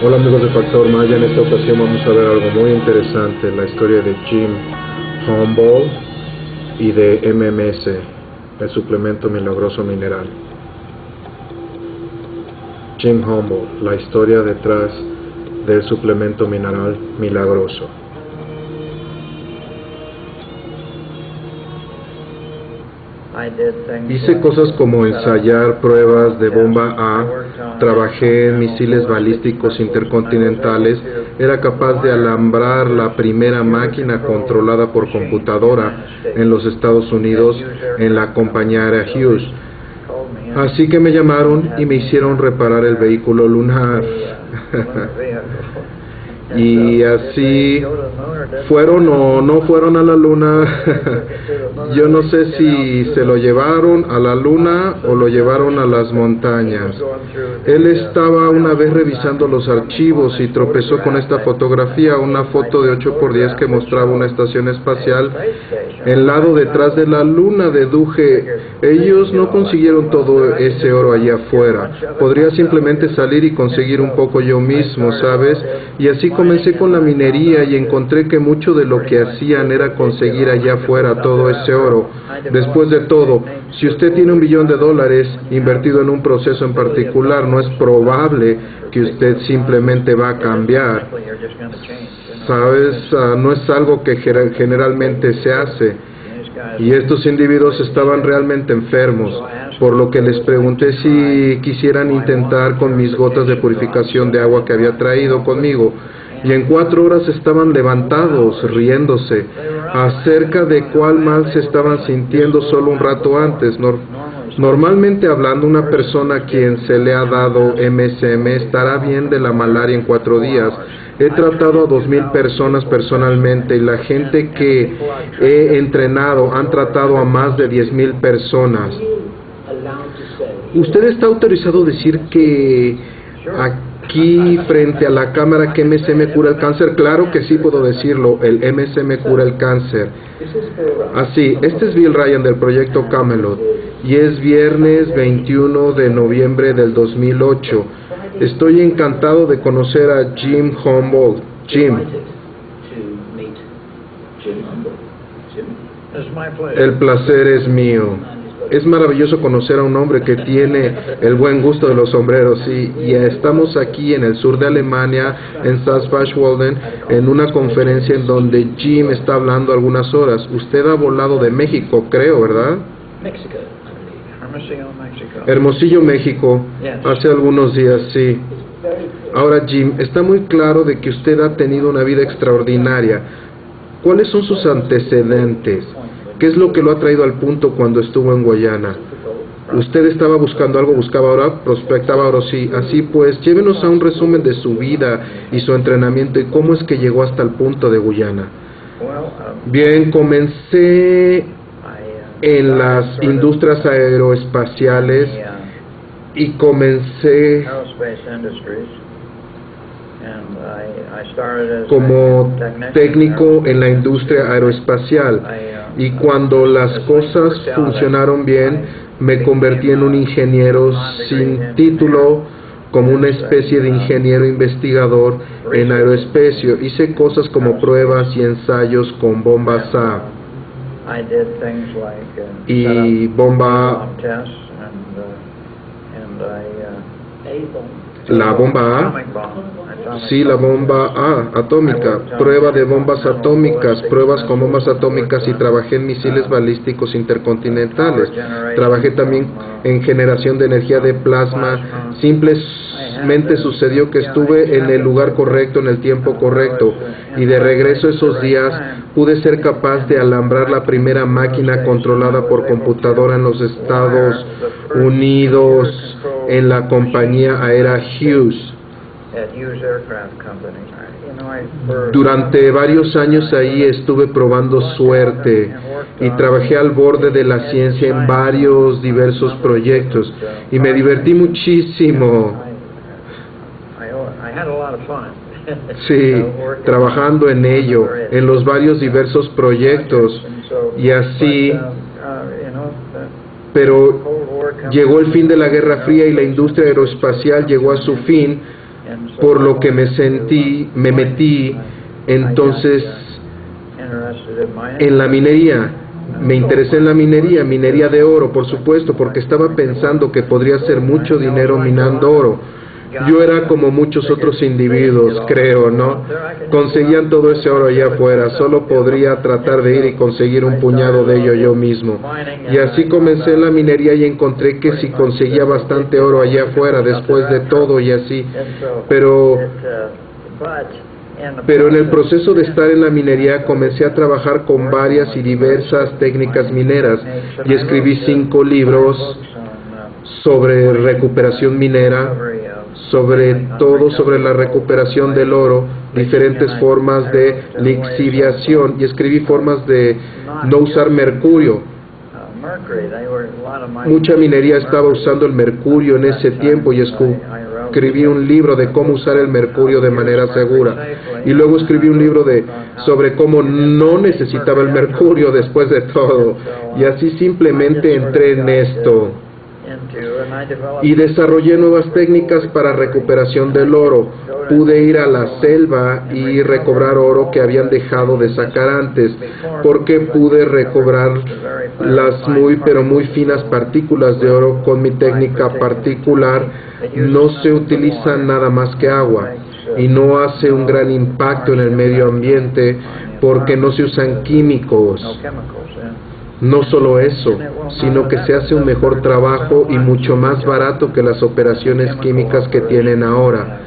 Hola amigos de Factor Maya, en esta ocasión vamos a ver algo muy interesante, la historia de Jim Humboldt y de MMS, el suplemento milagroso mineral. Jim Humboldt, la historia detrás del suplemento mineral milagroso. Hice cosas como ensayar pruebas de bomba A, trabajé en misiles balísticos intercontinentales, era capaz de alambrar la primera máquina controlada por computadora en los Estados Unidos en la compañía aérea Hughes. Así que me llamaron y me hicieron reparar el vehículo lunar. y así fueron o no fueron a la luna. Yo no sé si se lo llevaron a la luna o lo llevaron a las montañas. Él estaba una vez revisando los archivos y tropezó con esta fotografía, una foto de 8x10 que mostraba una estación espacial en lado detrás de la luna. Deduje, ellos no consiguieron todo ese oro allá afuera. Podría simplemente salir y conseguir un poco yo mismo, ¿sabes? Y así comencé con la minería y encontré que mucho de lo que hacían era conseguir allá afuera todo ese oro. Después de todo, si usted tiene un billón de dólares invertido en un proceso en particular, no es probable que usted simplemente va a cambiar. Sabes, ah, no es algo que generalmente se hace. Y estos individuos estaban realmente enfermos, por lo que les pregunté si quisieran intentar con mis gotas de purificación de agua que había traído conmigo. Y en cuatro horas estaban levantados, riéndose, acerca de cuál mal se estaban sintiendo solo un rato antes. Normalmente hablando, una persona a quien se le ha dado MSM estará bien de la malaria en cuatro días. He tratado a dos mil personas personalmente y la gente que he entrenado han tratado a más de diez mil personas. ¿Usted está autorizado a decir que aquí frente a la cámara que MSM cura el cáncer? Claro que sí puedo decirlo, el MSM cura el cáncer. Así, este es Bill Ryan del proyecto Camelot y es viernes 21 de noviembre del 2008. Estoy encantado de conocer a Jim Humboldt. Jim. El placer es mío es maravilloso conocer a un hombre que tiene el buen gusto de los sombreros y, y estamos aquí en el sur de Alemania, en Salzburg-Walden, en una conferencia en donde Jim está hablando algunas horas. Usted ha volado de México, creo, ¿verdad? Hermosillo, México, hace algunos días, sí. Ahora, Jim, está muy claro de que usted ha tenido una vida extraordinaria. ¿Cuáles son sus antecedentes? ¿Qué es lo que lo ha traído al punto cuando estuvo en Guayana? Usted estaba buscando algo, buscaba ahora, prospectaba ahora sí. Así pues, llévenos a un resumen de su vida y su entrenamiento y cómo es que llegó hasta el punto de Guyana. Bien, comencé en las industrias aeroespaciales y comencé como técnico en la industria aeroespacial y cuando las cosas funcionaron bien me convertí en un ingeniero sin título como una especie de ingeniero investigador en aeroespacio. Hice cosas como pruebas y ensayos con bombas A. Y bomba la bomba A Sí, la bomba A, atómica, prueba de bombas atómicas, pruebas con bombas atómicas y trabajé en misiles balísticos intercontinentales. Trabajé también en generación de energía de plasma. Simplemente sucedió que estuve en el lugar correcto, en el tiempo correcto. Y de regreso esos días pude ser capaz de alambrar la primera máquina controlada por computadora en los Estados Unidos en la compañía aérea Hughes. Durante varios años ahí estuve probando suerte y trabajé al borde de la ciencia en varios diversos proyectos. y me divertí muchísimo. Sí, trabajando en ello, en los varios diversos proyectos. Y así, pero llegó el fin de la Guerra Fría y la industria aeroespacial llegó a su fin por lo que me sentí, me metí entonces en la minería. Me interesé en la minería, minería de oro, por supuesto, porque estaba pensando que podría hacer mucho dinero minando oro. Yo era como muchos otros individuos, creo, ¿no? Conseguían todo ese oro allá afuera, solo podría tratar de ir y conseguir un puñado de ello yo mismo. Y así comencé en la minería y encontré que si conseguía bastante oro allá afuera, después de todo y así. Pero pero en el proceso de estar en la minería comencé a trabajar con varias y diversas técnicas mineras y escribí cinco libros sobre recuperación minera, sobre todo sobre la recuperación del oro, diferentes formas de lixiviación y escribí formas de no usar mercurio. Mucha minería estaba usando el mercurio en ese tiempo y escribí un libro de cómo usar el mercurio de manera segura. Y luego escribí un libro de sobre cómo no necesitaba el mercurio después de todo. Y así simplemente entré en esto y desarrollé nuevas técnicas para recuperación del oro. Pude ir a la selva y recobrar oro que habían dejado de sacar antes, porque pude recobrar las muy pero muy finas partículas de oro con mi técnica particular. No se utiliza nada más que agua y no hace un gran impacto en el medio ambiente porque no se usan químicos. No solo eso, sino que se hace un mejor trabajo y mucho más barato que las operaciones químicas que tienen ahora.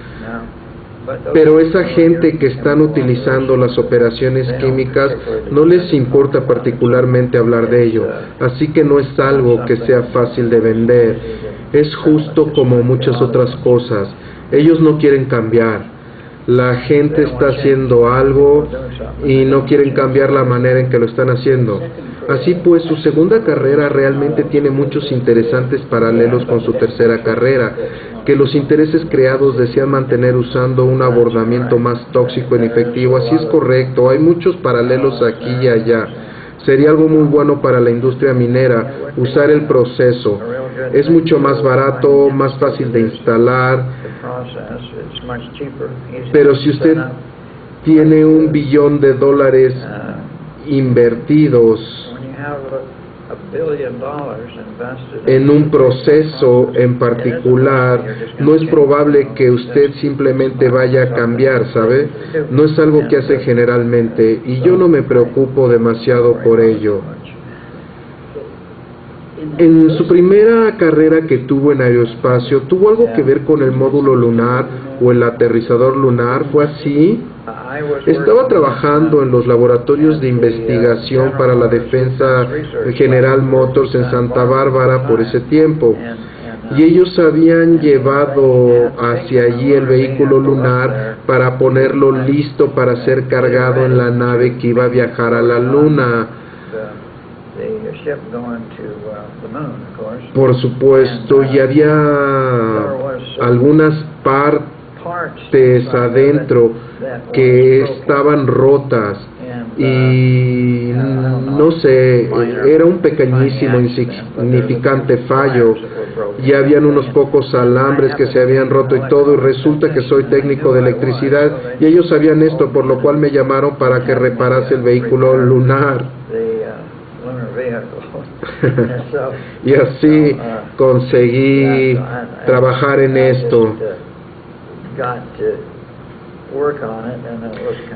Pero esa gente que están utilizando las operaciones químicas no les importa particularmente hablar de ello, así que no es algo que sea fácil de vender. Es justo como muchas otras cosas. Ellos no quieren cambiar. La gente está haciendo algo y no quieren cambiar la manera en que lo están haciendo. Así pues, su segunda carrera realmente tiene muchos interesantes paralelos con su tercera carrera, que los intereses creados desean mantener usando un abordamiento más tóxico e efectivo. Así es correcto, hay muchos paralelos aquí y allá. Sería algo muy bueno para la industria minera usar el proceso. Es mucho más barato, más fácil de instalar. Pero si usted tiene un billón de dólares invertidos en un proceso en particular, no es probable que usted simplemente vaya a cambiar, ¿sabe? No es algo que hace generalmente y yo no me preocupo demasiado por ello. En su primera carrera que tuvo en aeroespacio, ¿tuvo algo que ver con el módulo lunar o el aterrizador lunar? ¿Fue así? Estaba trabajando en los laboratorios de investigación para la defensa de General Motors en Santa Bárbara por ese tiempo. Y ellos habían llevado hacia allí el vehículo lunar para ponerlo listo para ser cargado en la nave que iba a viajar a la luna. Por supuesto, y había algunas partes adentro que estaban rotas. Y no sé, era un pequeñísimo insignificante fallo. y habían unos pocos alambres que se habían roto y todo y resulta que soy técnico de electricidad y ellos sabían esto por lo cual me llamaron para que reparase el vehículo lunar y así conseguí trabajar en esto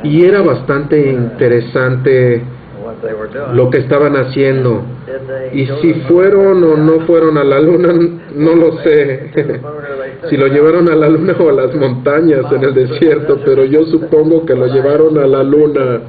y era bastante interesante lo que estaban haciendo. Y si fueron o no fueron a la luna, no lo sé. si lo llevaron a la luna o a las montañas en el desierto, pero yo supongo que lo llevaron a la luna.